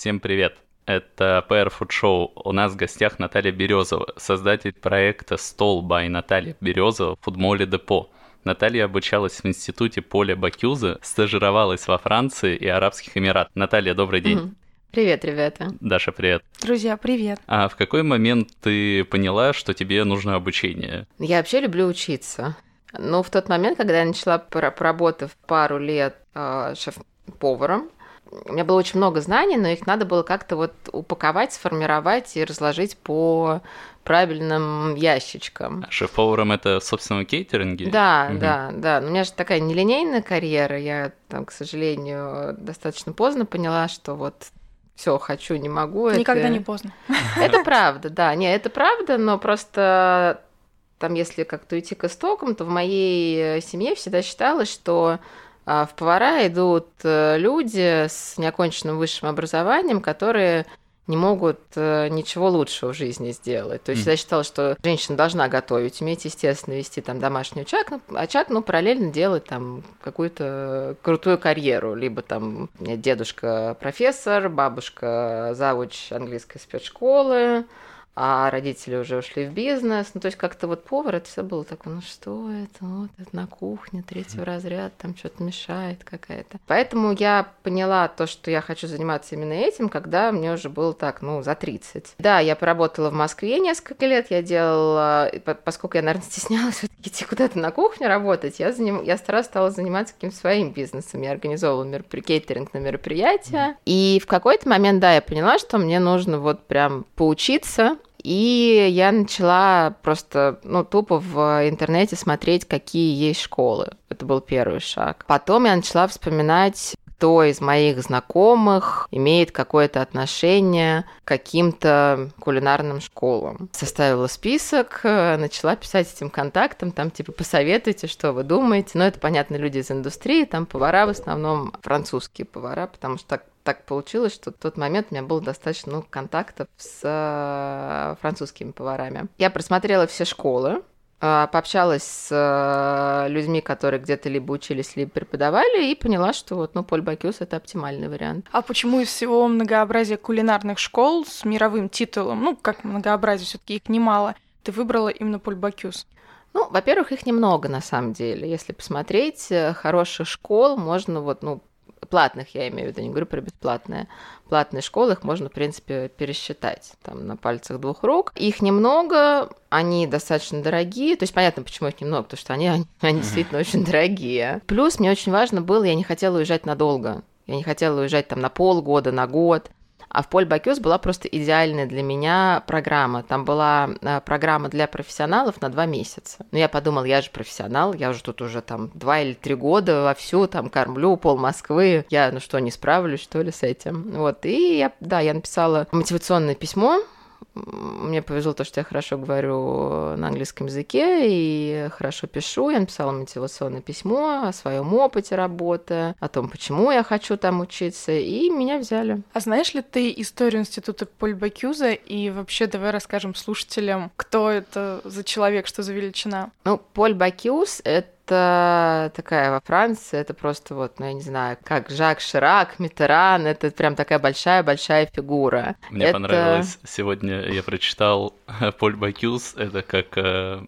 Всем привет! Это PR Food Show. У нас в гостях Наталья Березова, создатель проекта «Стол by Наталья Березова» Фудмоле Депо. Наталья обучалась в институте Поля Бакюза, стажировалась во Франции и Арабских Эмиратах. Наталья, добрый день. Привет, ребята. Даша, привет. Друзья, привет. А в какой момент ты поняла, что тебе нужно обучение? Я вообще люблю учиться. Но в тот момент, когда я начала, проработав пару лет э, шеф-поваром, у меня было очень много знаний, но их надо было как-то вот упаковать, сформировать и разложить по правильным ящичкам. А шеф-поваром это, собственно, кейтеринге? Да, угу. да, да. Но у меня же такая нелинейная карьера. Я, там, к сожалению, достаточно поздно поняла, что вот все хочу, не могу. Никогда это... не поздно. Это правда, да. Не, это правда, но просто там, если как-то идти к истокам, то в моей семье всегда считалось, что в повара идут э, люди с неоконченным высшим образованием, которые не могут э, ничего лучшего в жизни сделать. То есть mm. я считала, что женщина должна готовить, уметь, естественно, вести там домашний очаг, ну, очаг, но параллельно делать там какую-то крутую карьеру. Либо там дедушка профессор, бабушка завуч английской спецшколы, а родители уже ушли в бизнес. Ну, то есть как-то вот повар, это все было такое, ну что это, вот это на кухне, третьего разряда, там что-то мешает какая-то. Поэтому я поняла то, что я хочу заниматься именно этим, когда мне уже было так, ну, за 30. Да, я поработала в Москве несколько лет, я делала, поскольку я, наверное, стеснялась все идти куда-то на кухню работать, я, заним... я старалась стала заниматься каким-то своим бизнесом. Я организовывала меропри... кейтеринг на мероприятия. И в какой-то момент, да, я поняла, что мне нужно вот прям поучиться и я начала просто, ну, тупо в интернете смотреть, какие есть школы. Это был первый шаг. Потом я начала вспоминать кто из моих знакомых имеет какое-то отношение к каким-то кулинарным школам. Составила список, начала писать этим контактам, там типа посоветуйте, что вы думаете. Но это, понятно, люди из индустрии, там повара в основном французские повара, потому что так так получилось, что в тот момент у меня было достаточно много контактов с э, французскими поварами. Я просмотрела все школы, э, пообщалась с э, людьми, которые где-то либо учились, либо преподавали, и поняла, что вот, ну, Поль Бакюс — это оптимальный вариант. А почему из всего многообразия кулинарных школ с мировым титулом, ну, как многообразие, все таки их немало, ты выбрала именно Поль Бакюс? Ну, во-первых, их немного на самом деле. Если посмотреть, хороших школ можно вот, ну, платных, я имею в виду, не говорю про бесплатные. Платные школы, их можно, в принципе, пересчитать там на пальцах двух рук. Их немного, они достаточно дорогие. То есть понятно, почему их немного, потому что они, они, они действительно очень дорогие. Плюс мне очень важно было, я не хотела уезжать надолго. Я не хотела уезжать там на полгода, на год. А в Поль Бакюс была просто идеальная для меня программа. Там была э, программа для профессионалов на два месяца. Но я подумала, я же профессионал, я уже тут уже там два или три года вовсю там кормлю пол Москвы. Я, ну что, не справлюсь, что ли, с этим? Вот, и я, да, я написала мотивационное письмо, мне повезло то, что я хорошо говорю на английском языке и хорошо пишу. Я написала мотивационное письмо о своем опыте работы, о том, почему я хочу там учиться, и меня взяли. А знаешь ли ты историю института Поль Бакюза? И вообще давай расскажем слушателям, кто это за человек, что за величина? Ну, Поль Бакюз — это это такая во Франции, это просто вот, ну, я не знаю, как Жак Ширак, Митеран, это прям такая большая-большая фигура. Мне это... понравилось, сегодня я прочитал Поль Бакюс, это как э,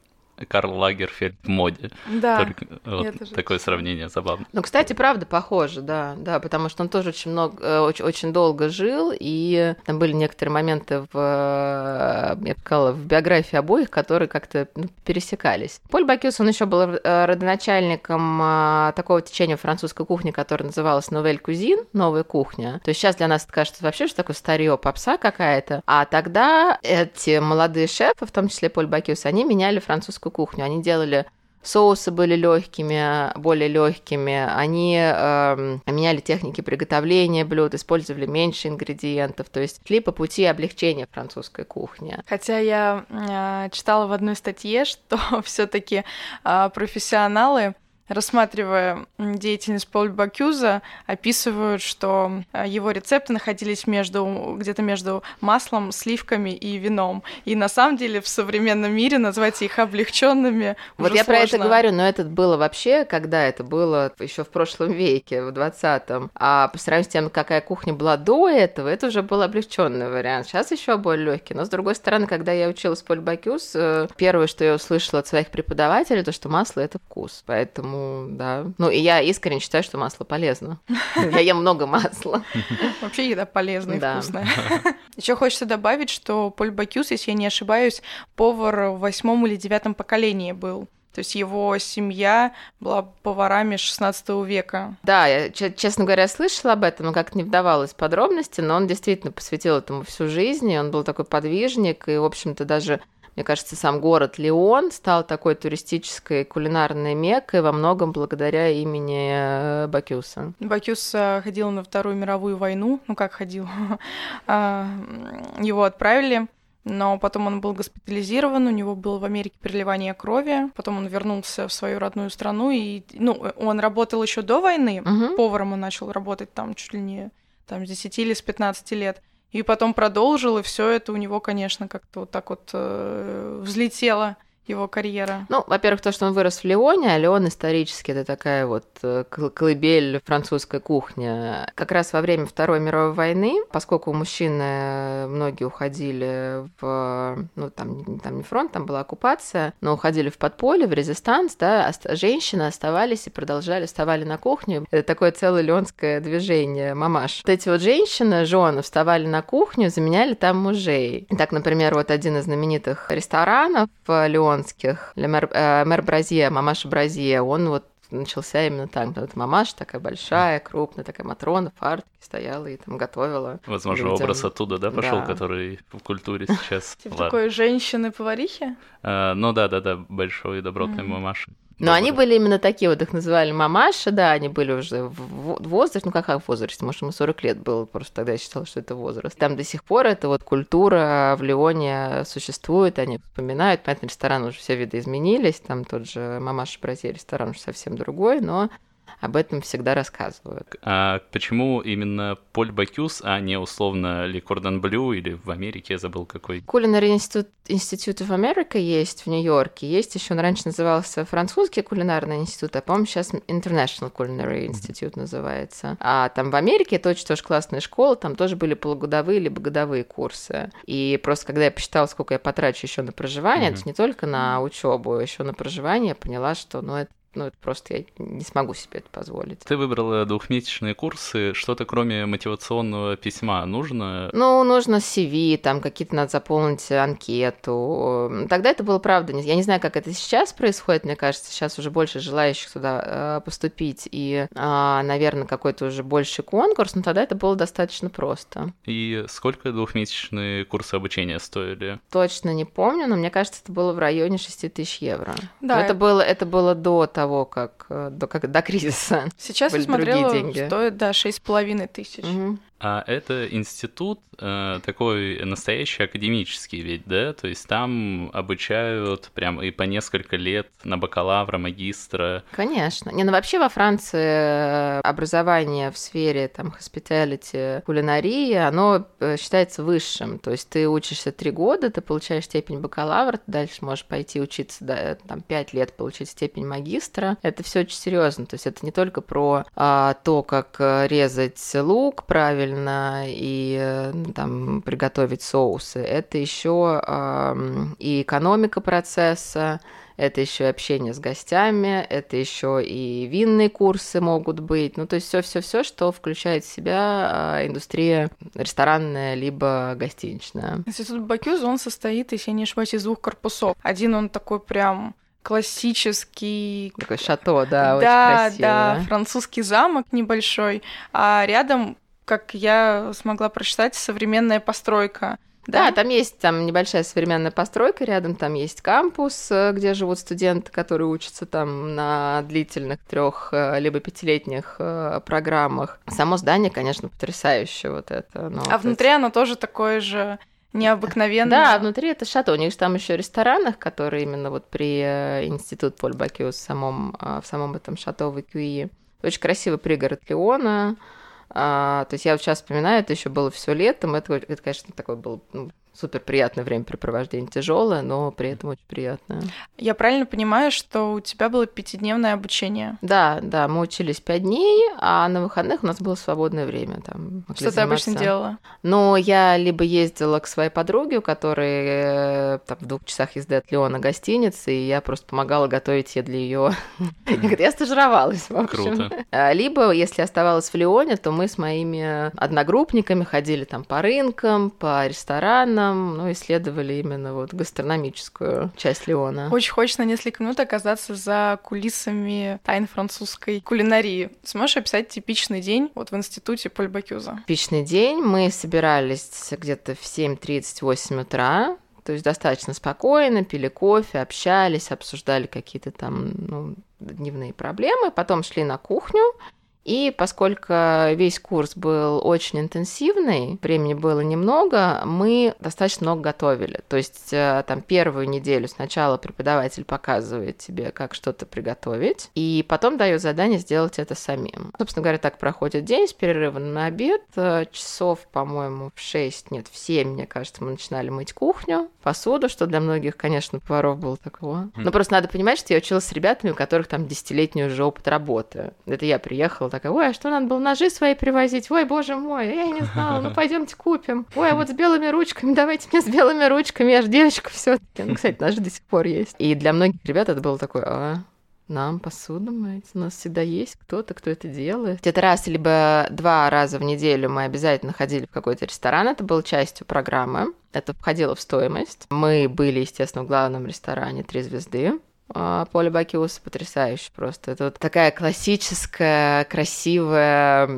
Карл Лагерфельд в моде. Да. Только, вот такое сравнение забавно. Ну, кстати, правда похоже, да, да, потому что он тоже очень много, э, очень, очень долго жил, и там были некоторые моменты в, э, я бы сказала, в биографии обоих, которые как-то ну, пересекались. Поль Бакюс, он еще был э, родоначальником такого течения французской кухни, которое называлось Новель Кузин, новая кухня. То есть сейчас для нас это кажется вообще, что такое старье попса какая-то, а тогда эти молодые шефы, в том числе Поль Бакюс, они меняли французскую кухню. Они делали соусы были легкими, более легкими. Они э, меняли техники приготовления блюд, использовали меньше ингредиентов, то есть шли по пути облегчения французской кухни. Хотя я э, читала в одной статье, что все-таки э, профессионалы рассматривая деятельность Поля Бакюза, описывают, что э, его рецепты находились между где-то между маслом, сливками и вином. И на самом деле в современном мире назвать их облегченными Вот я сложно. про это говорю, но это было вообще, когда это было еще в прошлом веке, в 20-м. А по сравнению с тем, какая кухня была до этого, это уже был облегченный вариант. Сейчас еще более легкий. Но с другой стороны, когда я училась Поль Бакюс, э, первое, что я услышала от своих преподавателей, то, что масло это вкус. Поэтому, да. Ну, и я искренне считаю, что масло полезно. Я ем много масла. Вообще еда полезная и вкусная. Еще хочется добавить, что Поль Бакюс, если я не ошибаюсь, повар в восьмом или девятом поколении был. То есть его семья была поварами 16 века. Да, я, честно говоря, слышала об этом, но как-то не вдавалась в подробности, но он действительно посвятил этому всю жизнь, и он был такой подвижник, и, в общем-то, даже мне кажется, сам город Лион стал такой туристической кулинарной меккой во многом благодаря имени э, Бакюса. Бакюс э, ходил на Вторую мировую войну, ну как ходил, а, его отправили но потом он был госпитализирован, у него было в Америке переливание крови, потом он вернулся в свою родную страну, и, ну, он работал еще до войны, uh-huh. поваром он начал работать там чуть ли не там, с 10 или с 15 лет, и потом продолжил, и все это у него, конечно, как-то вот так вот э, взлетело его карьера? Ну, во-первых, то, что он вырос в Лионе, а Леон исторически это такая вот э, колыбель французской кухни. Как раз во время Второй мировой войны, поскольку мужчины многие уходили в, ну, там, там не фронт, там была оккупация, но уходили в подполье, в резистанс, да, женщины оставались и продолжали, вставали на кухню. Это такое целое леонское движение, мамаш. Вот эти вот женщины, жены, вставали на кухню, заменяли там мужей. Так, например, вот один из знаменитых ресторанов в Японских, Мэр, э, Мэр Бразье, Мамаша Бразье, он вот начался именно так. Вот мамаша такая большая, крупная, такая Матрона, фартуке стояла и там готовила. Возможно, людям. образ оттуда, да, пошел, да. который в культуре сейчас. Типа такой женщины-поварихи? Э, ну да, да, да, большой добротной мамаши. Но Добрый. они были именно такие, вот их называли мамаша, да, они были уже в возрасте, ну как в возрасте, может, ему 40 лет было, просто тогда я считала, что это возраст. Там до сих пор эта вот культура в Лионе существует, они вспоминают, понятно, рестораны уже все виды изменились, там тот же мамаша Бразилия ресторан уже совсем другой, но об этом всегда рассказывают. А почему именно Поль Бакюс, а не условно Ли Кордон Блю или в Америке, я забыл какой? Кулинарный институт Институт в Америке есть в Нью-Йорке, есть еще, он раньше назывался французский кулинарный институт, а, по-моему, сейчас International Culinary Institute называется. А там в Америке это очень тоже классная школа, там тоже были полугодовые либо годовые курсы. И просто когда я посчитала, сколько я потрачу еще на проживание, mm-hmm. то есть не только на учебу, а еще на проживание, я поняла, что ну, это ну, это просто я не смогу себе это позволить. Ты выбрала двухмесячные курсы. Что-то кроме мотивационного письма нужно? Ну, нужно CV, там какие-то надо заполнить анкету. Тогда это было правда. Я не знаю, как это сейчас происходит. Мне кажется, сейчас уже больше желающих туда э, поступить. И, а, наверное, какой-то уже больший конкурс. Но тогда это было достаточно просто. И сколько двухмесячные курсы обучения стоили? Точно не помню, но мне кажется, это было в районе 6 тысяч евро. Да. это было, это было до того, того, как э, до, как, до кризиса. Сейчас я смотрела, деньги. стоит, да, шесть с половиной тысяч. Угу. А это институт э, такой настоящий академический ведь, да? То есть там обучают прям и по несколько лет на бакалавра, магистра. Конечно. Не, ну вообще во Франции э, образование в сфере там hospitality, кулинарии, оно э, считается высшим. То есть ты учишься три года, ты получаешь степень бакалавра, ты дальше можешь пойти учиться, да, там, пять лет получить степень магистра. Это все очень серьезно. То есть это не только про а, то, как э, резать лук правильно, правильно и э, там приготовить соусы. Это еще э, и экономика процесса, это еще и общение с гостями, это еще и винные курсы могут быть. Ну, то есть все-все-все, что включает в себя э, индустрия ресторанная либо гостиничная. Институт Бакюз, он состоит, если я не ошибаюсь, из двух корпусов. Один он такой прям классический... Такой шато, да, да очень красиво. Да, французский замок небольшой, а рядом как я смогла прочитать, современная постройка. Да, да, там есть там небольшая современная постройка, рядом там есть кампус, э, где живут студенты, которые учатся там на длительных трех э, либо пятилетних э, программах. Само здание, конечно, потрясающее вот это. Но а внутри есть... оно тоже такое же необыкновенно. Да, внутри это шато. У них же там еще ресторанах, которые именно вот при институт Поль Бакиус в самом, в самом этом шато в Икюи. Очень красивый пригород Леона. А, то есть я вот сейчас вспоминаю, это еще было все летом. Это, это конечно, такой был ну, супер приятное времяпрепровождение, тяжелое, но при этом очень приятное. Я правильно понимаю, что у тебя было пятидневное обучение? Да, да, мы учились пять дней, а на выходных у нас было свободное время. Там, что ты обычно делала? Но я либо ездила к своей подруге, у которой э, там, в двух часах езды от Леона гостиницы, и я просто помогала готовить ей для ее. Я стажировалась, в общем. Круто. А, либо, если оставалась в Леоне, то мы с моими одногруппниками ходили там по рынкам, по ресторанам, нам ну, исследовали именно вот гастрономическую часть Леона. Очень хочется на несколько минут оказаться за кулисами тайн французской кулинарии. Сможешь описать типичный день вот в институте Поль Бакюза? Типичный день. Мы собирались где-то в 7.30-8 утра, то есть достаточно спокойно, пили кофе, общались, обсуждали какие-то там ну, дневные проблемы, потом шли на кухню и поскольку весь курс был очень интенсивный, времени было немного, мы достаточно много готовили. То есть э, там первую неделю сначала преподаватель показывает тебе, как что-то приготовить, и потом дает задание сделать это самим. Собственно говоря, так проходит день с перерывом на обед. Э, часов, по-моему, в 6, нет, в 7, мне кажется, мы начинали мыть кухню, посуду, что для многих, конечно, поваров было такого. Но просто надо понимать, что я училась с ребятами, у которых там десятилетний уже опыт работы. Это я приехала такая, ой, а что надо было ножи свои привозить? Ой, боже мой, я не знала, ну пойдемте купим. Ой, а вот с белыми ручками, давайте мне с белыми ручками, я же девочка все таки Ну, кстати, ножи до сих пор есть. И для многих ребят это было такое, а, нам посуду мыть. У нас всегда есть кто-то, кто это делает. Где-то раз либо два раза в неделю мы обязательно ходили в какой-то ресторан. Это был частью программы. Это входило в стоимость. Мы были, естественно, в главном ресторане «Три звезды». А, Поле Бакиуса потрясающе просто. Это вот такая классическая, красивая,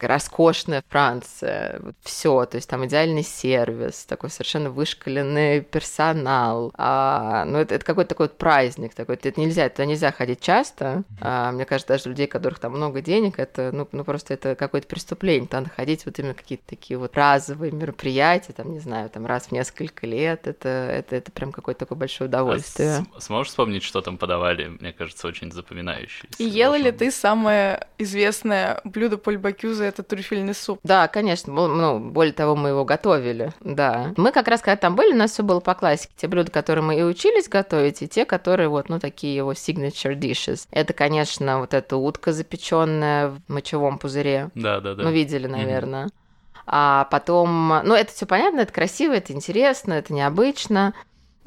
роскошная Франция. Вот все, то есть там идеальный сервис, такой совершенно вышкаленный персонал. А, ну, это, это какой-то такой вот праздник такой. Это нельзя, это нельзя ходить часто. А, мне кажется, даже людей, которых там много денег, это, ну, ну просто это какое-то преступление. Там ходить вот именно какие-то такие вот разовые мероприятия, там, не знаю, там раз в несколько лет. Это, это, это прям какое-то такое большое удовольствие. А сможешь вспомнить, что там подавали, мне кажется, очень запоминающееся. И ела ли ты самое известное блюдо Поль Бакюза, это трюфельный суп? Да, конечно, ну, более того, мы его готовили, да. Мы как раз, когда там были, у нас все было по классике. Те блюда, которые мы и учились готовить, и те, которые вот, ну, такие его signature dishes. Это, конечно, вот эта утка запеченная в мочевом пузыре. Да, да, да. Мы видели, наверное. Mm-hmm. А потом, ну, это все понятно, это красиво, это интересно, это необычно.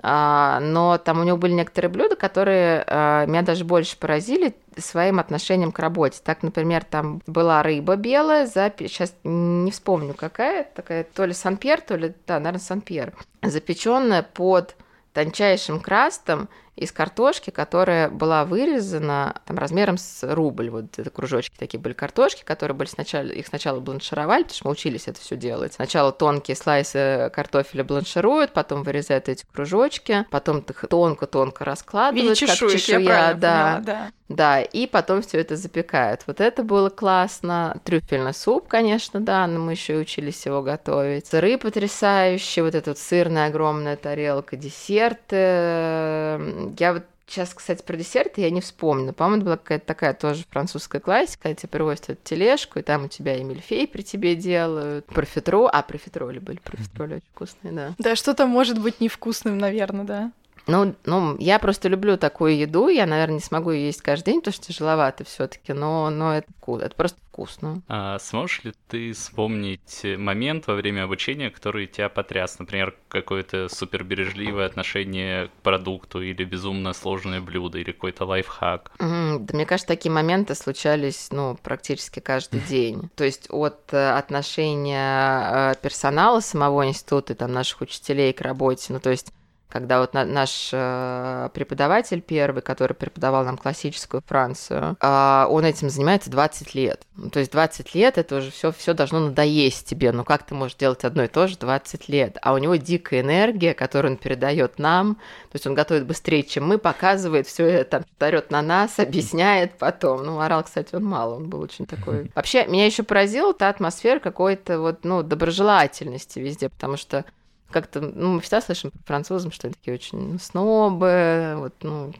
А, но там у него были некоторые блюда, которые а, меня даже больше поразили своим отношением к работе. Так, например, там была рыба белая, запи... сейчас не вспомню какая, такая то ли санпьер, то ли, да, наверное, санпьер, запеченная под тончайшим крастом из картошки, которая была вырезана там, размером с рубль. Вот это кружочки такие были картошки, которые были сначала, их сначала бланшировали, потому что мы учились это все делать. Сначала тонкие слайсы картофеля бланшируют, потом вырезают эти кружочки, потом их тонко-тонко раскладывают, Виде чешуек, как чешуя, я да, поняла, да. Да, и потом все это запекают. Вот это было классно. Трюфельный суп, конечно, да, но мы еще и учились его готовить. Сыры потрясающие, вот эта вот сырная огромная тарелка, десерты. Я вот Сейчас, кстати, про десерты я не вспомню. По-моему, была какая-то такая тоже французская классика, когда тебе привозят эту тележку, и там у тебя и мильфей при тебе делают, профитро, а профитроли были, профитроли очень вкусные, да. Да, что-то может быть невкусным, наверное, да. Ну, ну, я просто люблю такую еду. Я, наверное, не смогу ее есть каждый день, потому что тяжеловато все-таки, но, но это вкусно. Это просто вкусно. А сможешь ли ты вспомнить момент во время обучения, который тебя потряс? Например, какое-то супербережливое отношение к продукту или безумно сложное блюдо или какой-то лайфхак? Mm, да, мне кажется, такие моменты случались, ну, практически каждый день. То есть от э, отношения э, персонала самого института, там, наших учителей к работе, ну, то есть когда вот наш э, преподаватель первый, который преподавал нам классическую Францию, э, он этим занимается 20 лет. Ну, то есть 20 лет это уже все все должно надоесть тебе. Ну как ты можешь делать одно и то же 20 лет? А у него дикая энергия, которую он передает нам. То есть он готовит быстрее, чем мы, показывает все это, орет на нас, объясняет потом. Ну, орал, кстати, он мало, он был очень такой. Вообще, меня еще поразила та атмосфера какой-то вот, ну, доброжелательности везде, потому что как-то, ну, мы всегда слышим про французов, что они такие очень снобы, вот, ну,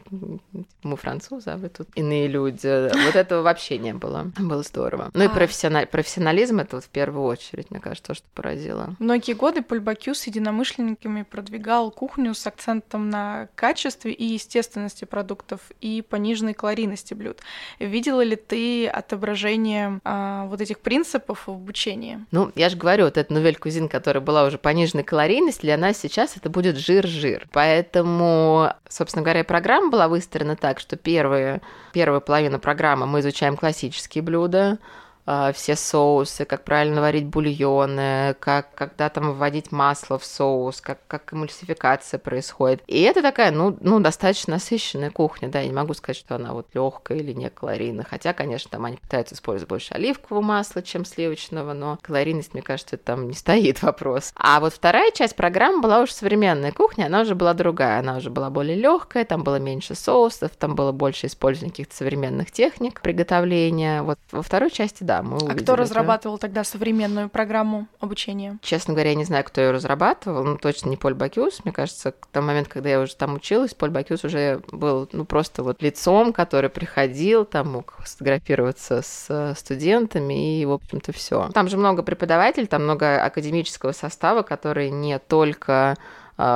мы французы, а вы тут иные люди. Вот этого вообще не было. Было здорово. Ну и а. профессиональ... профессионализм это вот в первую очередь, мне кажется, то, что поразило. Многие годы Поль Бакю с единомышленниками продвигал кухню с акцентом на качестве и естественности продуктов и пониженной калорийности блюд. Видела ли ты отображение а, вот этих принципов в обучении? Ну, я же говорю, вот эта новель кузин, которая была уже пониженной калорийности, для нас сейчас это будет жир-жир. Поэтому, собственно говоря, программа была выстроена так, что первые, первая половина программы мы изучаем классические блюда, все соусы, как правильно варить бульоны, как когда там вводить масло в соус, как, как эмульсификация происходит. И это такая, ну, ну, достаточно насыщенная кухня, да, я не могу сказать, что она вот легкая или не калорийная, хотя, конечно, там они пытаются использовать больше оливкового масла, чем сливочного, но калорийность, мне кажется, там не стоит вопрос. А вот вторая часть программы была уже современная кухня, она уже была другая, она уже была более легкая, там было меньше соусов, там было больше использования каких-то современных техник приготовления. Вот во второй части, да, мы А кто разрабатывал это. тогда современную программу обучения? Честно говоря, я не знаю, кто ее разрабатывал, но точно не Поль Бакюс. Мне кажется, к тому моменту, когда я уже там училась, Поль Бакюс уже был, ну, просто вот лицом, который приходил, там мог сфотографироваться с студентами, и, в общем-то, все. Там же много преподавателей, там много академического состава, который не только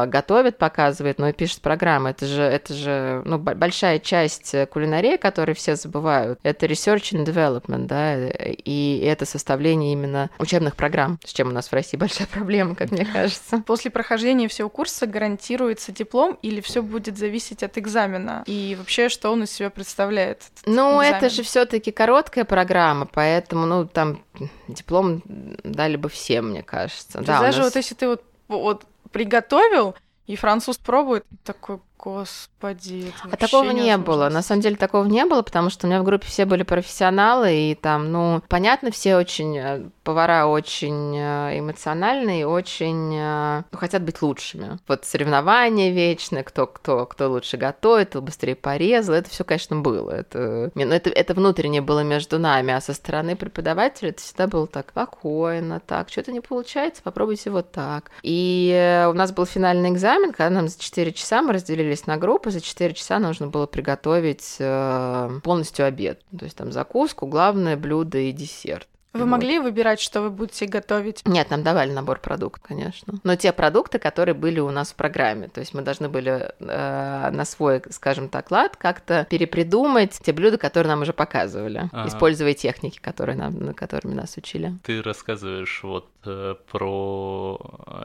готовит, показывает, но и пишет программы. Это же, это же ну, большая часть кулинарии, которую все забывают. Это research and development, да, и это составление именно учебных программ, с чем у нас в России большая проблема, как мне кажется. После прохождения всего курса гарантируется диплом или все будет зависеть от экзамена? И вообще, что он из себя представляет? Ну, экзамен? это же все-таки короткая программа, поэтому, ну, там диплом дали бы всем, мне кажется. да, даже нас... вот если ты вот вот приготовил, и француз пробует, такой, господи. а такого не было. На самом деле такого не было, потому что у меня в группе все были профессионалы, и там, ну, понятно, все очень, э, повара очень э, эмоциональные, очень э, ну, хотят быть лучшими. Вот соревнования вечные, кто, кто, кто лучше готовит, кто быстрее порезал, это все, конечно, было. Это, ну, это, это внутреннее было между нами, а со стороны преподавателя это всегда было так спокойно, так, что-то не получается, попробуйте вот так. И у нас был финальный экзамен, когда нам за 4 часа мы разделили разделились на группы, за 4 часа нужно было приготовить э, полностью обед. То есть там закуску, главное блюдо и десерт. Вы вот. могли выбирать, что вы будете готовить? Нет, нам давали набор продуктов, конечно. Но те продукты, которые были у нас в программе. То есть мы должны были э, на свой, скажем так, лад как-то перепридумать те блюда, которые нам уже показывали, ага. используя техники, которые нам, которыми нас учили. Ты рассказываешь вот э, про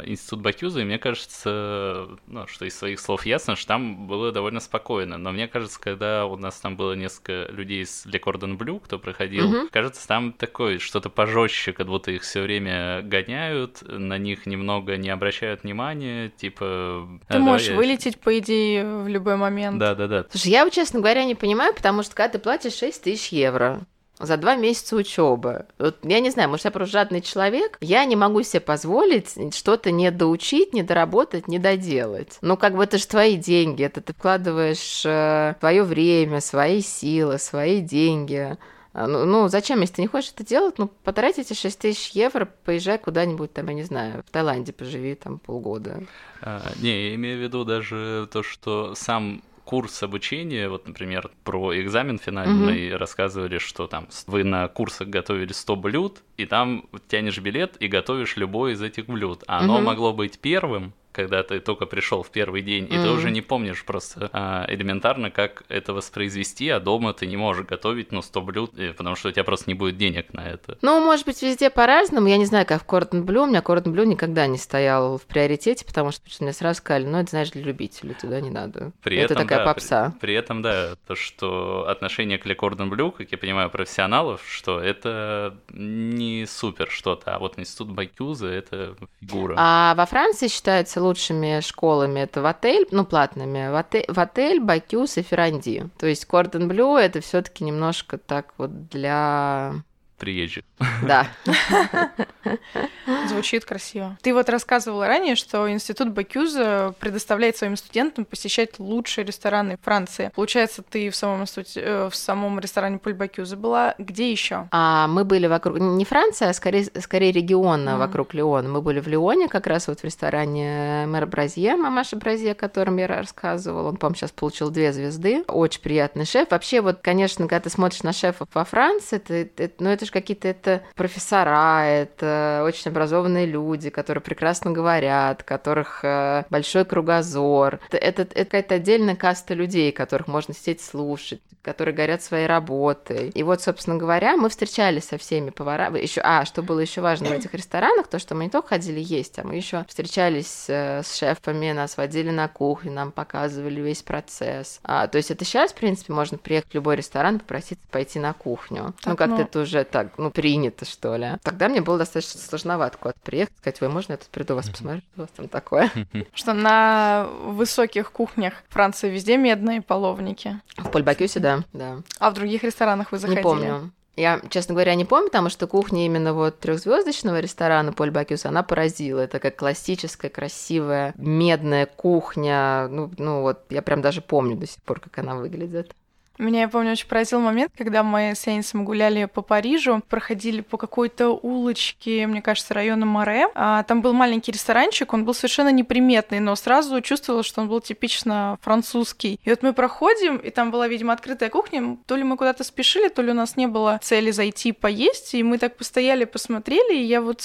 институт Бакюза, и мне кажется, ну, что из своих слов ясно, что там было довольно спокойно. Но мне кажется, когда у нас там было несколько людей из Le Cordon Bleu, кто проходил, угу. кажется, там такой, что что-то пожестче, как будто их все время гоняют, на них немного не обращают внимания, типа... Ты а, можешь я... вылететь, по идее, в любой момент. Да, да, да. Слушай, я, честно говоря, не понимаю, потому что когда ты платишь 6 тысяч евро, за два месяца учебы. Вот, я не знаю, может, я просто жадный человек. Я не могу себе позволить что-то не доучить, не доработать, не доделать. Ну, как бы это же твои деньги, это ты вкладываешь э, твое время, свои силы, свои деньги. А, ну, ну, зачем, если ты не хочешь это делать, ну, потратить эти 6 тысяч евро, поезжай куда-нибудь там, я не знаю, в Таиланде поживи там полгода. А, не, я имею в виду даже то, что сам курс обучения, вот, например, про экзамен финальный, mm-hmm. рассказывали, что там вы на курсах готовили 100 блюд, и там тянешь билет и готовишь любой из этих блюд. А оно mm-hmm. могло быть первым, когда ты только пришел в первый день, mm-hmm. и ты уже не помнишь просто а, элементарно, как это воспроизвести, а дома ты не можешь готовить, ну, 100 блюд, э, потому что у тебя просто не будет денег на это. Ну, может быть, везде по-разному. Я не знаю, как в Кордон Блю. У меня Кордон Блю никогда не стоял в приоритете, потому что мне сразу сказали, ну, это, знаешь, для любителей, туда не надо. При это этом, такая да, попса. При, при этом, да, то, что отношение к Le Cordon Bleu, как я понимаю, профессионалов, что это не супер что-то, а вот институт Бакюза — это фигура. А во Франции считается лучшими школами это в отель, ну, платными, в отель, в отель Бакюс и Феранди. То есть Кордон Блю это все таки немножко так вот для приезжих. Да. Звучит красиво. Ты вот рассказывала ранее, что институт Бакюза предоставляет своим студентам посещать лучшие рестораны Франции. Получается, ты в самом, институте, э, в самом ресторане Поль Бакюза была. Где еще? А мы были вокруг не Франция, а скорее, скорее региона mm. вокруг Леона. Мы были в Лионе, как раз вот в ресторане Мэр Бразье, мамаша Бразье, о котором я рассказывала. Он, по-моему, сейчас получил две звезды. Очень приятный шеф. Вообще, вот, конечно, когда ты смотришь на шефов во Франции, это, это, ну, это же какие-то это профессора, это очень образованные люди, которые прекрасно говорят, которых э, большой кругозор. Это, это, это какая-то отдельная каста людей, которых можно сидеть слушать, которые горят своей работой. И вот, собственно говоря, мы встречались со всеми поварами. Еще, а, что было еще важно в этих ресторанах, то, что мы не только ходили есть, а мы еще встречались э, с шефами, нас водили на кухню, нам показывали весь процесс. А, то есть это сейчас, в принципе, можно приехать в любой ресторан попроситься пойти на кухню. Так, ну, как-то ну... это уже так, ну, принято, что ли. Тогда мне было достаточно сложновато куда-то приехать, сказать, вы можно я тут приду вас посмотреть, что у вас там такое? Что на высоких кухнях Франции везде медные половники? В Польбакюсе, да, да. А в других ресторанах вы заходили? Не помню. Я, честно говоря, не помню, потому что кухня именно вот трехзвездочного ресторана Поль Бакюс, она поразила. Это как классическая, красивая, медная кухня. Ну, ну вот, я прям даже помню до сих пор, как она выглядит. Меня, я помню, очень поразил момент, когда мы с Энисом гуляли по Парижу, проходили по какой-то улочке, мне кажется, района Море. А, там был маленький ресторанчик, он был совершенно неприметный, но сразу чувствовала, что он был типично французский. И вот мы проходим, и там была, видимо, открытая кухня. То ли мы куда-то спешили, то ли у нас не было цели зайти поесть, и мы так постояли, посмотрели, и я вот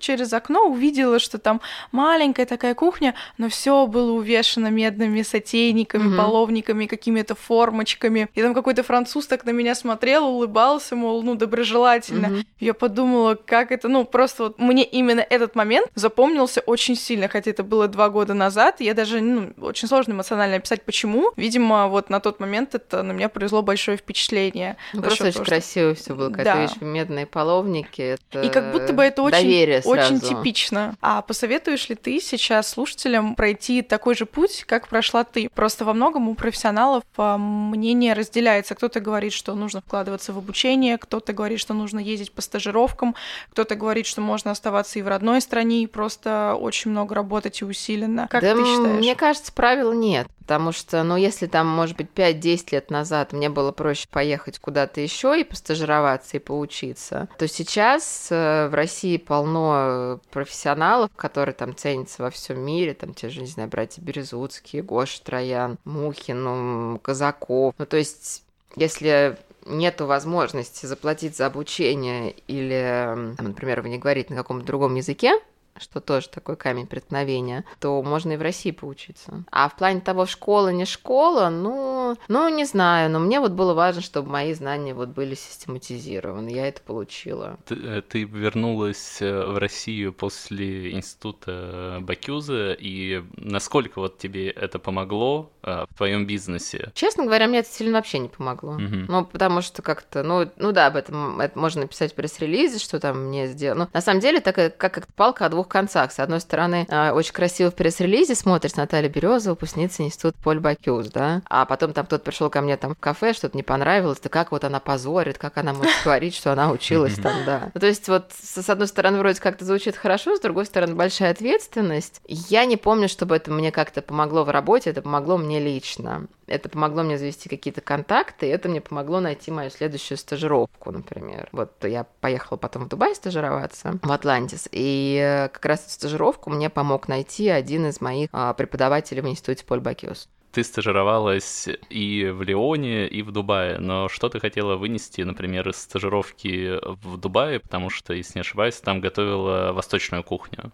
через окно увидела, что там маленькая такая кухня, но все было увешано медными сотейниками, mm-hmm. половниками, какими-то формочками. И там какой-то француз так на меня смотрел, улыбался, мол, ну, доброжелательно. Mm-hmm. Я подумала, как это, ну, просто вот мне именно этот момент запомнился очень сильно, хотя это было два года назад. Я даже, ну, очень сложно эмоционально описать, почему. Видимо, вот на тот момент это на меня произвело большое впечатление. Ну, просто очень того, красиво все было, когда да. видишь медные половники. Это И как будто бы это очень, очень типично. А посоветуешь ли ты сейчас слушателям пройти такой же путь, как прошла ты? Просто во многом у профессионалов а, мнение разделяется. Кто-то говорит, что нужно вкладываться в обучение, кто-то говорит, что нужно ездить по стажировкам, кто-то говорит, что можно оставаться и в родной стране, и просто очень много работать и усиленно. Как да, ты считаешь? Мне кажется, правил нет. Потому что, ну, если там, может быть, 5-10 лет назад мне было проще поехать куда-то еще и постажироваться и поучиться, то сейчас э, в России полно профессионалов, которые там ценятся во всем мире, там те же, не знаю, братья Березуцкие, Гоша Троян, Мухин, Казаков. Ну, то есть, если нету возможности заплатить за обучение или, например, вы не говорите на каком-то другом языке, что тоже такой камень преткновения, то можно и в России поучиться. А в плане того, школа, не школа, ну, ну, не знаю, но мне вот было важно, чтобы мои знания вот были систематизированы, я это получила. Ты, э, ты вернулась э, в Россию после института Бакюза, и насколько вот тебе это помогло э, в твоем бизнесе? Честно говоря, мне это сильно вообще не помогло. Угу. Ну, потому что как-то, ну, ну да, об этом это можно написать в пресс-релизе, что там мне сделано. Ну, на самом деле, так как, как палка о двух двух концах. С одной стороны, а, очень красиво в пресс-релизе смотришь Наталья Береза, выпускница института Поль Бакюз, да, а потом там кто-то пришел ко мне там в кафе, что-то не понравилось, да как вот она позорит, как она может говорить, что она училась там, да. Ну, то есть вот с одной стороны вроде как-то звучит хорошо, с другой стороны большая ответственность. Я не помню, чтобы это мне как-то помогло в работе, это помогло мне лично. Это помогло мне завести какие-то контакты, и это мне помогло найти мою следующую стажировку, например. Вот я поехала потом в Дубай стажироваться, в Атлантис, и э, как раз эту стажировку мне помог найти один из моих а, преподавателей в институте Поль Бакиус ты стажировалась и в Лионе, и в Дубае, но что ты хотела вынести, например, из стажировки в Дубае, потому что, если не ошибаюсь, там готовила восточную кухню?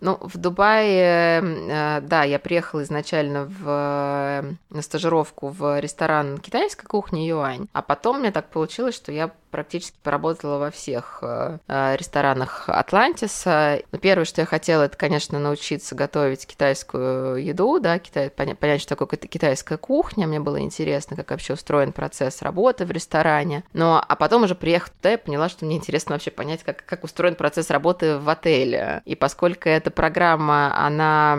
Ну, в Дубае, э, да, я приехала изначально в, э, на стажировку в ресторан китайской кухни Юань, а потом мне так получилось, что я практически поработала во всех э, э, ресторанах Атлантиса. Но первое, что я хотела, это, конечно, научиться готовить китайскую еду, да, китай, понять, понять, что такое китайская кухня. Мне было интересно, как вообще устроен процесс работы в ресторане. Ну, а потом уже приехав туда, я поняла, что мне интересно вообще понять, как, как устроен процесс работы в отеле. И поскольку эта программа, она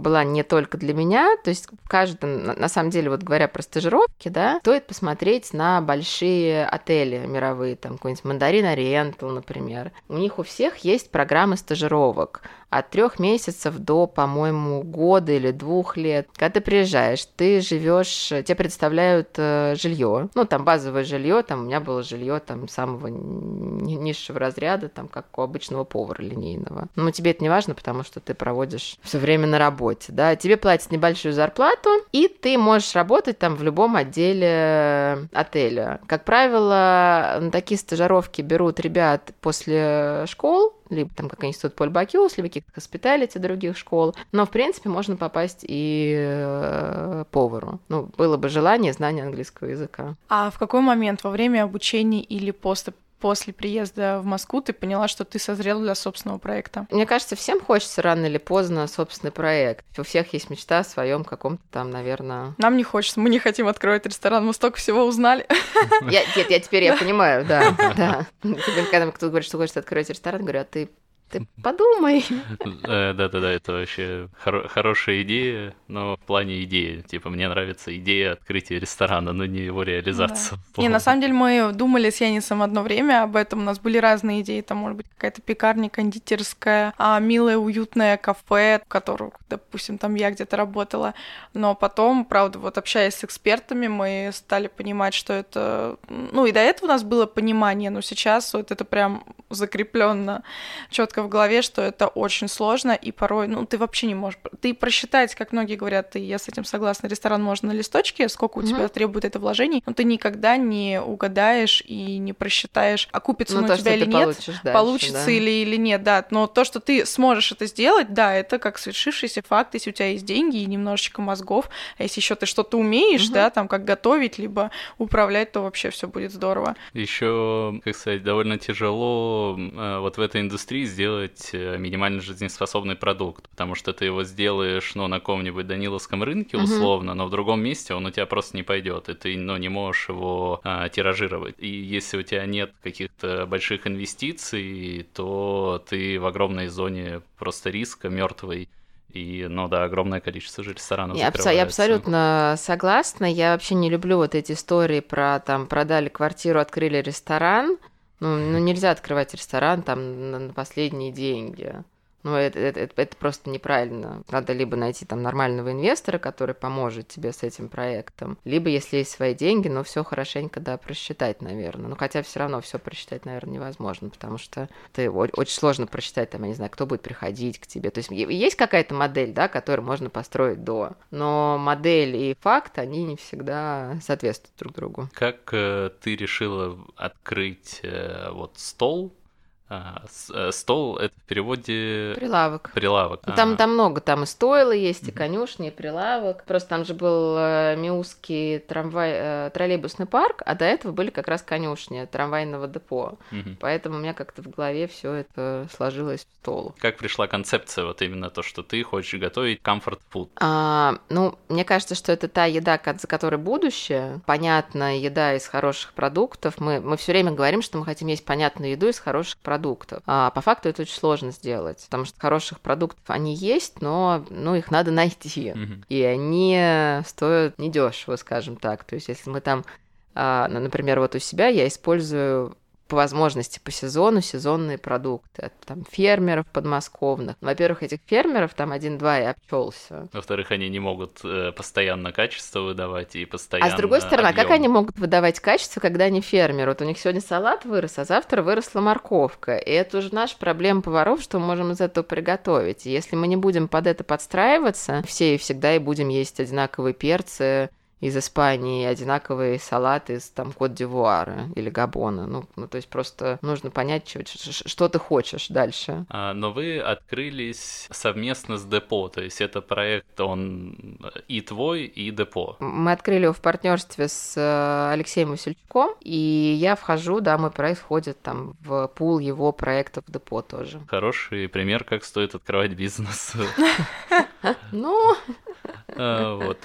была не только для меня, то есть в каждом, на самом деле, вот говоря про стажировки, да, стоит посмотреть на большие отели мировые, там какой-нибудь Мандарин Ориентал, например, у них у всех есть программы стажировок от трех месяцев до, по-моему, года или двух лет. Когда ты приезжаешь, ты живешь, тебе представляют э, жилье, ну там базовое жилье, там у меня было жилье там самого низшего разряда, там как у обычного повара линейного. Но тебе это не важно, потому что ты проводишь все время на работе, да. Тебе платят небольшую зарплату, и ты можешь работать там в любом отделе отеля. Как правило, на такие стажировки берут ребят после школ, либо там как институт Поль Бакюс, либо каких-то хоспиталити других школ. Но, в принципе, можно попасть и э, повару. Ну, было бы желание, знание английского языка. А в какой момент, во время обучения или после после приезда в Москву ты поняла, что ты созрел для собственного проекта? Мне кажется, всем хочется рано или поздно собственный проект. У всех есть мечта о своем каком-то там, наверное. Нам не хочется, мы не хотим открывать ресторан, мы столько всего узнали. Я, нет, я теперь я понимаю, да, да. Когда кто-то говорит, что хочет открыть ресторан, говорю, а ты ты подумай. Э, да-да-да, это вообще хорошая идея, но в плане идеи. Типа, мне нравится идея открытия ресторана, но не его реализация. Не, на самом деле мы думали с Янисом одно время об этом, у нас были разные идеи, там может быть какая-то пекарня, кондитерская, а, милое, уютное кафе, в котором, допустим, там я где-то работала. Но потом, правда, вот общаясь с экспертами, мы стали понимать, что это... Ну, и до этого у нас было понимание, но сейчас вот это прям закрепленно четко в голове, что это очень сложно, и порой, ну, ты вообще не можешь... Ты просчитать, как многие говорят, и я с этим согласна, ресторан можно на листочке, сколько у mm-hmm. тебя требует это вложений, но ты никогда не угадаешь и не просчитаешь, окупится ну, то, у тебя или нет, дальше, получится да? или, или нет, да. Но то, что ты сможешь это сделать, да, это как свершившийся факт, если у тебя есть деньги и немножечко мозгов, а если еще ты что-то умеешь, mm-hmm. да, там, как готовить, либо управлять, то вообще все будет здорово. Еще, как сказать, довольно тяжело э, вот в этой индустрии сделать сделать э, минимально жизнеспособный продукт, потому что ты его сделаешь, ну, на каком-нибудь Даниловском рынке условно, uh-huh. но в другом месте он у тебя просто не пойдет, и ты, ну, не можешь его а, тиражировать. И если у тебя нет каких-то больших инвестиций, то ты в огромной зоне просто риска мертвый. И, ну да, огромное количество же ресторанов я, я абсолютно согласна. Я вообще не люблю вот эти истории про там продали квартиру, открыли ресторан. Ну, ну нельзя открывать ресторан там на, последние деньги. Ну, это, это, это просто неправильно. Надо либо найти там нормального инвестора, который поможет тебе с этим проектом, либо, если есть свои деньги, ну, все хорошенько, да, просчитать, наверное. Ну, хотя все равно все просчитать, наверное, невозможно, потому что ты очень сложно просчитать, там, я не знаю, кто будет приходить к тебе. То есть есть какая-то модель, да, которую можно построить до, но модель и факт, они не всегда соответствуют друг другу. Как э, ты решила открыть э, вот стол а, э, стол это в переводе прилавок. Прилавок. Ну, там, а. там много, там и стойло есть, и конюшни, и прилавок. Просто там же был э, Миусский трамвай, э, троллейбусный парк, а до этого были как раз конюшни трамвайного депо. Угу. Поэтому у меня как-то в голове все это сложилось в стол. Как пришла концепция вот именно то, что ты хочешь готовить комфорт food? А, ну, мне кажется, что это та еда, за которой будущее. Понятная еда из хороших продуктов. Мы, мы все время говорим, что мы хотим есть понятную еду из хороших продуктов продуктов. А по факту это очень сложно сделать, потому что хороших продуктов они есть, но ну, их надо найти. Mm-hmm. И они стоят недешево, скажем так. То есть, если мы там, а, например, вот у себя я использую по возможности по сезону сезонные продукты. От там, фермеров подмосковных. Во-первых, этих фермеров там один-два и обчелся. Во-вторых, они не могут э, постоянно качество выдавать и постоянно. А с другой стороны, объем. как они могут выдавать качество, когда они фермеры? Вот у них сегодня салат вырос, а завтра выросла морковка. И это уже наша проблема поваров, что мы можем из этого приготовить. И если мы не будем под это подстраиваться, все и всегда и будем есть одинаковые перцы, из Испании одинаковые салаты из там Кот-д'Ивуара или Габона. Ну, ну, то есть просто нужно понять, что, что ты хочешь дальше. А, но вы открылись совместно с Депо, то есть это проект, он и твой, и Депо. Мы открыли его в партнерстве с э, Алексеем Васильчуком, и я вхожу, да, мой проект входит там в пул его проектов Депо тоже. Хороший пример, как стоит открывать бизнес. Ну... А, вот,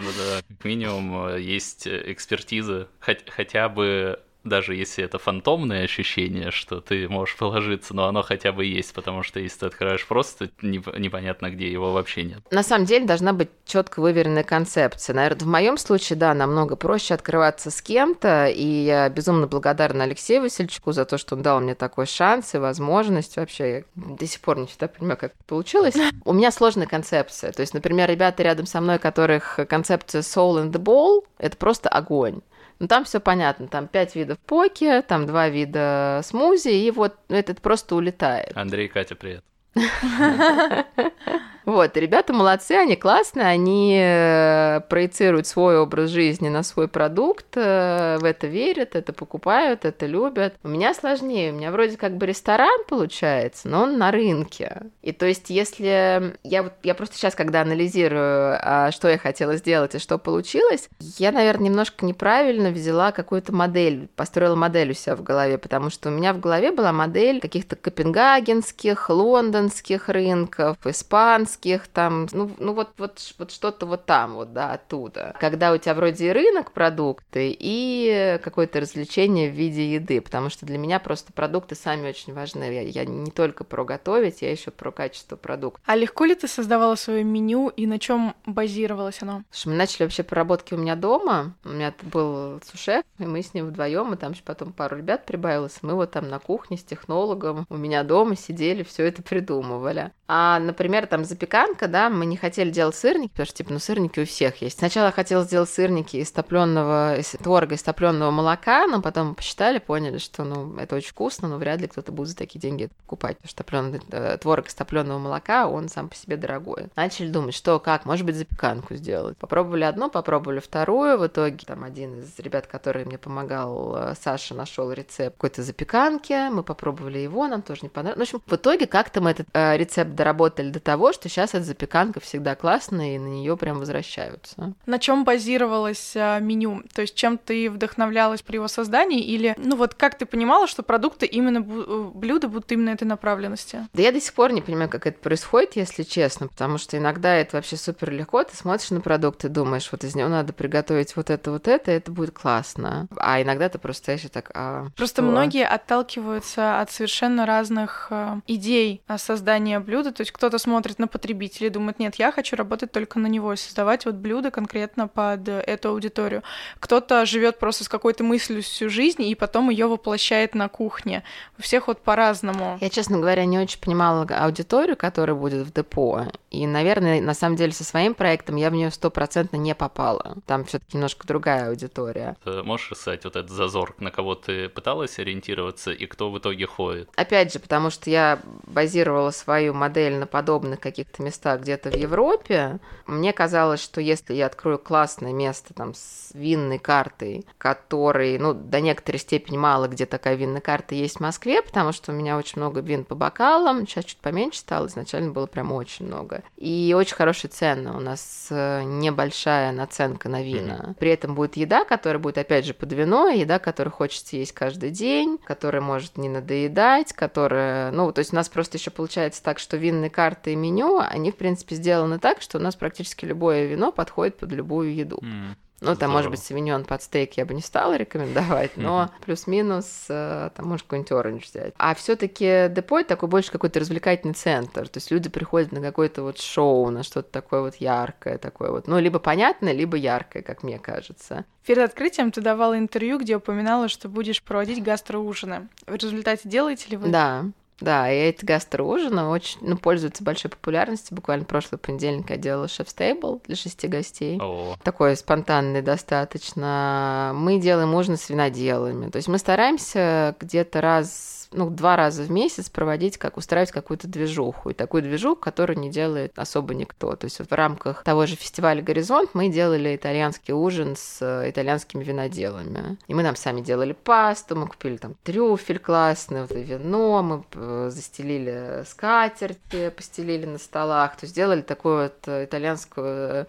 как минимум, есть экспертиза, хотя бы даже если это фантомное ощущение, что ты можешь положиться, но оно хотя бы есть, потому что если ты открываешь просто, непонятно где, его вообще нет. На самом деле должна быть четко выверенная концепция. Наверное, в моем случае, да, намного проще открываться с кем-то, и я безумно благодарна Алексею Васильчуку за то, что он дал мне такой шанс и возможность. Вообще, я до сих пор не всегда понимаю, как это получилось. У меня сложная концепция. То есть, например, ребята рядом со мной, которых концепция soul in the ball, это просто огонь. Ну, там все понятно, там пять видов поки, там два вида смузи, и вот этот просто улетает. Андрей и Катя, привет. Вот, ребята молодцы, они классные, они э, проецируют свой образ жизни на свой продукт, э, в это верят, это покупают, это любят. У меня сложнее, у меня вроде как бы ресторан получается, но он на рынке. И то есть, если я вот я просто сейчас, когда анализирую, а, что я хотела сделать и что получилось, я, наверное, немножко неправильно взяла какую-то модель, построила модель у себя в голове, потому что у меня в голове была модель каких-то копенгагенских, лондонских рынков, испанских, русских, там, ну, ну вот, вот, вот что-то вот там, вот, да, оттуда. Когда у тебя вроде и рынок продукты, и какое-то развлечение в виде еды, потому что для меня просто продукты сами очень важны. Я, я не только про готовить, я еще про качество продукта. А легко ли ты создавала свое меню и на чем базировалось оно? Мы начали вообще проработки у меня дома. У меня был сушеф, и мы с ним вдвоем, и там еще потом пару ребят прибавилось. Мы вот там на кухне с технологом у меня дома сидели, все это придумывали. А, например, там запеканка, да, мы не хотели делать сырники, потому что, типа, ну, сырники у всех есть. Сначала я хотела сделать сырники из топленого, из творога, из топленого молока, но потом посчитали, поняли, что, ну, это очень вкусно, но вряд ли кто-то будет за такие деньги покупать, потому что топленый, э, творог из топленого молока, он сам по себе дорогой. Начали думать, что, как, может быть, запеканку сделать. Попробовали одну, попробовали вторую, в итоге там один из ребят, который мне помогал, э, Саша, нашел рецепт какой-то запеканки, мы попробовали его, нам тоже не понравилось. В общем, в итоге как-то мы этот э, рецепт доработали до того, что сейчас эта запеканка всегда классная, и на нее прям возвращаются. На чем базировалось а, меню? То есть чем ты вдохновлялась при его создании? Или, ну вот как ты понимала, что продукты именно, э, блюда будут именно этой направленности? Да я до сих пор не понимаю, как это происходит, если честно, потому что иногда это вообще супер легко, ты смотришь на продукт и думаешь, вот из него надо приготовить вот это, вот это, это будет классно. А иногда ты просто стоишь так, а Просто что? многие отталкиваются от совершенно разных э, идей создания блюда, блюда, то есть кто-то смотрит на потребителя и думает, нет, я хочу работать только на него и создавать вот блюдо конкретно под эту аудиторию. Кто-то живет просто с какой-то мыслью всю жизнь и потом ее воплощает на кухне. У всех вот по-разному. Я, честно говоря, не очень понимала аудиторию, которая будет в депо. И, наверное, на самом деле со своим проектом я в нее стопроцентно не попала. Там все-таки немножко другая аудитория. Ты можешь рисовать вот этот зазор, на кого ты пыталась ориентироваться и кто в итоге ходит? Опять же, потому что я базировала свою модель модель на подобных каких-то местах где-то в Европе, мне казалось, что если я открою классное место там с винной картой, который, ну, до некоторой степени мало где такая винная карта есть в Москве, потому что у меня очень много вин по бокалам, сейчас чуть поменьше стало, изначально было прям очень много. И очень хорошая цена, у нас э, небольшая наценка на вина. При этом будет еда, которая будет, опять же, под вино, еда, которую хочется есть каждый день, которая может не надоедать, которая, ну, то есть у нас просто еще получается так, что винные карты и меню, они, в принципе, сделаны так, что у нас практически любое вино подходит под любую еду. Mm. Ну, там, может быть, савиньон под стейк я бы не стала рекомендовать, но mm-hmm. плюс-минус, э, там, может, какой-нибудь оранж взять. А все таки депо такой больше какой-то развлекательный центр, то есть люди приходят на какое-то вот шоу, на что-то такое вот яркое, такое вот, ну, либо понятное, либо яркое, как мне кажется. Перед открытием ты давала интервью, где упоминала, что будешь проводить гастроужины. В результате делаете ли вы? Да, да, и эти гастроужины очень, ну, пользуются большой популярностью. Буквально прошлый понедельник я делала шеф-стейбл для шести гостей. О. Такой спонтанный достаточно. Мы делаем ужины с виноделами. То есть мы стараемся где-то раз ну, два раза в месяц проводить, как устраивать какую-то движуху. И такую движуху, которую не делает особо никто. То есть вот в рамках того же фестиваля «Горизонт» мы делали итальянский ужин с э, итальянскими виноделами. И мы там сами делали пасту, мы купили там трюфель классный, вот вино, мы э, застелили скатерти, постелили на столах. То есть сделали такую вот итальянскую э,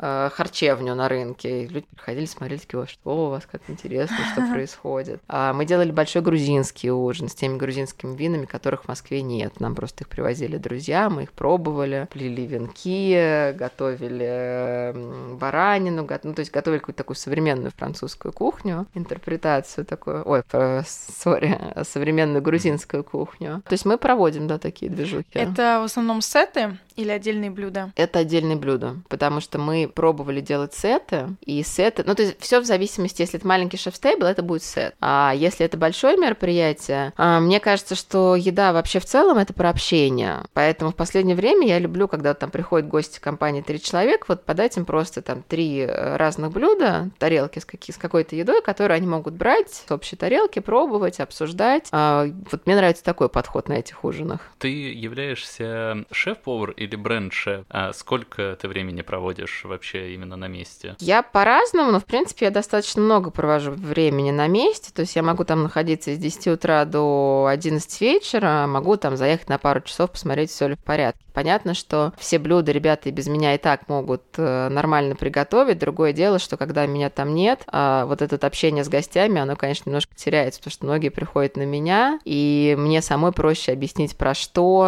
харчевню на рынке. И люди приходили, смотрели, такие, что у вас, как интересно, что происходит. А мы делали большой грузинский ужин с теми грузинскими винами, которых в Москве нет. Нам просто их привозили друзья, мы их пробовали, плели венки, готовили баранину, ну, то есть готовили какую-то такую современную французскую кухню, интерпретацию такую, ой, сори, современную грузинскую кухню. То есть мы проводим, да, такие движухи. Это в основном сеты или отдельные блюда? Это отдельные блюда, потому что мы пробовали делать сеты, и сеты, ну, то есть все в зависимости, если это маленький шеф-стейбл, это будет сет. А если это большое мероприятие, а, мне кажется, что еда вообще в целом это про общение. Поэтому в последнее время я люблю, когда там приходят гости компании три человека, вот подать им просто там три э, разных блюда, тарелки с, какие, с какой-то едой, которую они могут брать с общей тарелки, пробовать, обсуждать. А, вот мне нравится такой подход на этих ужинах. Ты являешься шеф-повар или бренд-шеф. А сколько ты времени проводишь вообще именно на месте? Я по-разному, но, в принципе, я достаточно много провожу времени на месте. То есть я могу там находиться с 10 утра до 11 вечера, могу там заехать на пару часов, посмотреть, все ли в порядке. Понятно, что все блюда ребята и без меня и так могут э, нормально приготовить. Другое дело, что когда меня там нет, а вот это общение с гостями, оно, конечно, немножко теряется, потому что многие приходят на меня, и мне самой проще объяснить, про что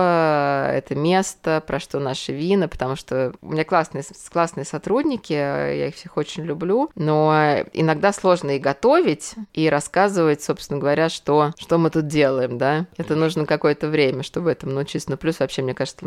это место, про что наши вина, потому что у меня классные, классные сотрудники, я их всех очень люблю, но иногда сложно и готовить, и рассказывать, собственно говоря, что, что мы тут делаем, да. Это нужно какое-то время, чтобы этому научиться. Но плюс вообще, мне кажется,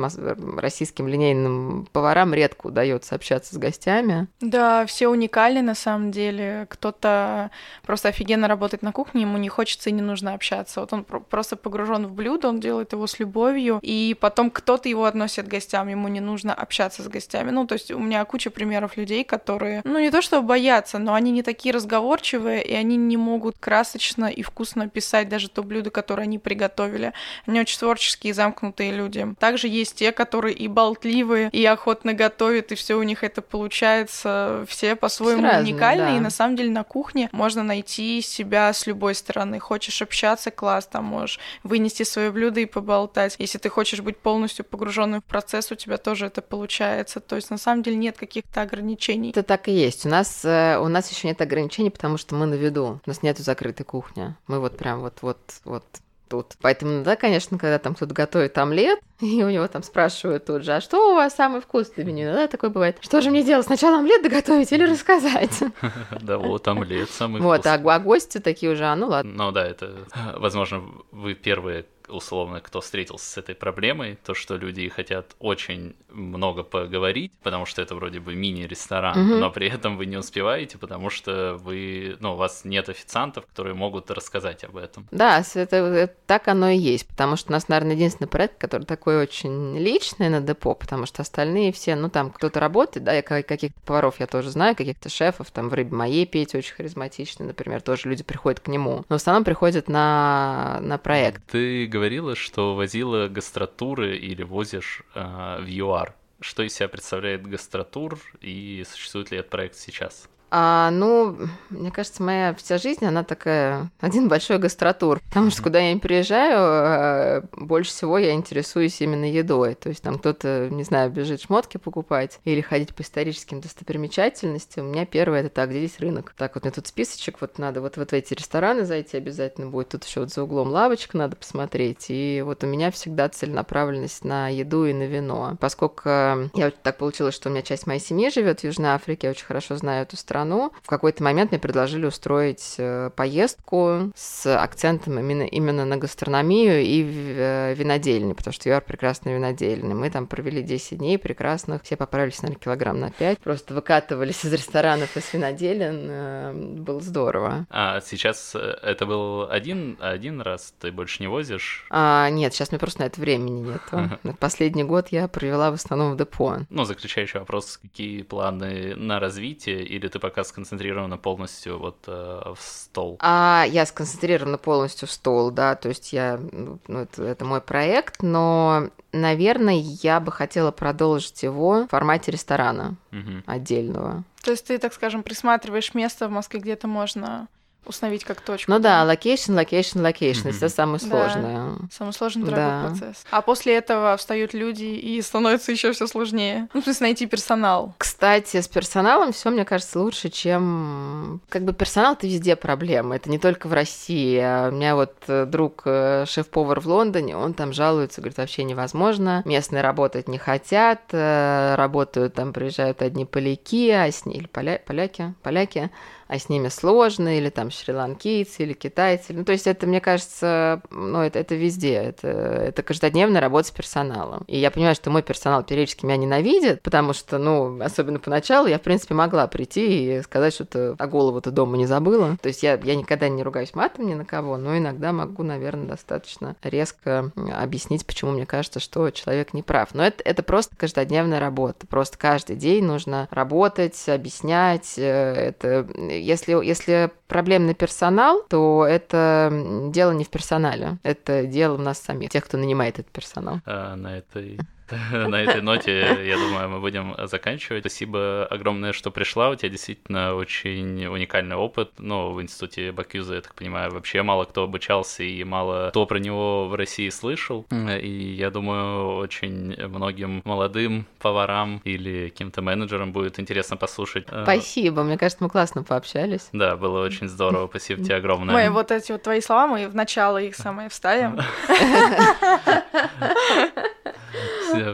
российским линейным поварам редко удается общаться с гостями. Да, все уникальны на самом деле. Кто-то просто офигенно работает на кухне, ему не хочется и не нужно общаться. Вот он просто погружен в блюдо, он делает его с любовью, и потом кто-то его относит к гостям, ему не нужно общаться с гостями. Ну, то есть у меня куча примеров людей, которые, ну, не то чтобы боятся, но они не такие разговорчивые, и они не могут красочно и вкусно писать даже то блюдо, которое они приготовили. Они очень творческие и замкнутые люди. Также есть те, которые и болтливые, и охотно готовят, и все у них это получается. Все по-своему уникальны, да. и на самом деле на кухне можно найти себя с любой стороны. Хочешь общаться, класс, там можешь вынести свое блюдо и поболтать. Если ты хочешь быть полностью погруженным в процесс, у тебя тоже это получается. То есть на самом деле нет каких-то ограничений. Это так и есть. У нас, э, у нас еще нет ограничений, потому что мы на виду. У нас нету закрытой кухни. Мы вот прям вот, вот, вот тут. Поэтому, да, конечно, когда там кто-то готовит омлет, и у него там спрашивают тут же, а что у вас самый вкусный меню? Да, такое бывает. Что же мне делать? Сначала омлет доготовить или рассказать? Да вот, омлет самый вкусный. Вот, а гости такие уже, а ну ладно. Ну да, это, возможно, вы первые условно, кто встретился с этой проблемой, то, что люди хотят очень много поговорить, потому что это вроде бы мини-ресторан, угу. но при этом вы не успеваете, потому что вы, ну, у вас нет официантов, которые могут рассказать об этом. Да, это, это так оно и есть, потому что у нас, наверное, единственный проект, который такой очень личный на депо, потому что остальные все, ну, там кто-то работает, да, я каких-то поваров я тоже знаю, каких-то шефов, там в «Рыбе моей» Петя очень харизматичный, например, тоже люди приходят к нему, но в основном приходят на, на проект. Ты говорила, что возила гастротуры или возишь э, в ЮАР. Что из себя представляет гастротур и существует ли этот проект сейчас? А, ну, мне кажется, моя вся жизнь, она такая, один большой гастротур. Потому что куда я не приезжаю, а, больше всего я интересуюсь именно едой. То есть там кто-то, не знаю, бежит шмотки покупать или ходить по историческим достопримечательностям. У меня первое это так, где здесь рынок. Так, вот мне тут списочек, вот надо вот, вот в эти рестораны зайти обязательно будет. Тут еще вот за углом лавочка надо посмотреть. И вот у меня всегда целенаправленность на еду и на вино. Поскольку я вот так получилось, что у меня часть моей семьи живет в Южной Африке, я очень хорошо знаю эту страну, страну. В какой-то момент мне предложили устроить э, поездку с акцентом именно, именно на гастрономию и э, винодельни, потому что ЮАР прекрасный винодельный. Мы там провели 10 дней прекрасных, все поправились, наверное, килограмм на 5, просто выкатывались из ресторанов, из виноделин, э, было здорово. А сейчас это был один, один раз, ты больше не возишь? А, нет, сейчас мне просто на это времени нет. Последний год я провела в основном в депо. Ну, заключающий вопрос, какие планы на развитие, или ты пока сконцентрирована полностью вот э, в стол? А я сконцентрирована полностью в стол, да, то есть я, ну, это, это мой проект, но, наверное, я бы хотела продолжить его в формате ресторана угу. отдельного. То есть ты, так скажем, присматриваешь место в Москве, где это можно установить как точку. Ну да, location, location, Мгм. это самое Да. сложное. Самый сложный Да. дорогой процесс. А после этого встают люди и становится еще все сложнее. Ну, в смысле, найти персонал. Кстати, с персоналом все, мне кажется, лучше, чем... Как бы персонал это везде проблема, это не только в России. А У меня вот э, друг э, шеф-повар в Лондоне, он там жалуется, говорит, вообще невозможно. Местные работать не хотят, э, работают там, приезжают одни поляки, а с ними... Поля... поляки? Поляки, а с ними сложно, или там шри-ланкийцы, или китайцы. Ну, то есть это, мне кажется, ну, это, это везде, это, это каждодневная работа с персоналом. И я понимаю, что мой персонал периодически меня ненавидит, потому что, ну, особенно поначалу, я, в принципе, могла прийти и сказать, что ты а голову-то дома не забыла. То есть я, я никогда не ругаюсь матом ни на кого, но иногда могу, наверное, достаточно резко объяснить, почему мне кажется, что человек не прав. Но это, это просто каждодневная работа. Просто каждый день нужно работать, объяснять. э, Это если, если проблемный персонал, то это дело не в персонале, это дело у нас самих, тех, кто нанимает этот персонал. А, на этой на этой ноте, я думаю, мы будем заканчивать. Спасибо огромное, что пришла. У тебя действительно очень уникальный опыт. Ну, в институте Бакюза, я так понимаю, вообще мало кто обучался и мало кто про него в России слышал. И я думаю, очень многим молодым поварам или каким-то менеджерам будет интересно послушать. Спасибо, мне кажется, мы классно пообщались. Да, было очень здорово. Спасибо тебе огромное. Мы вот эти вот твои слова, мы в начало их самое вставим.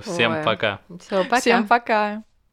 Всем Ой. пока. Все, пока. Всем пока.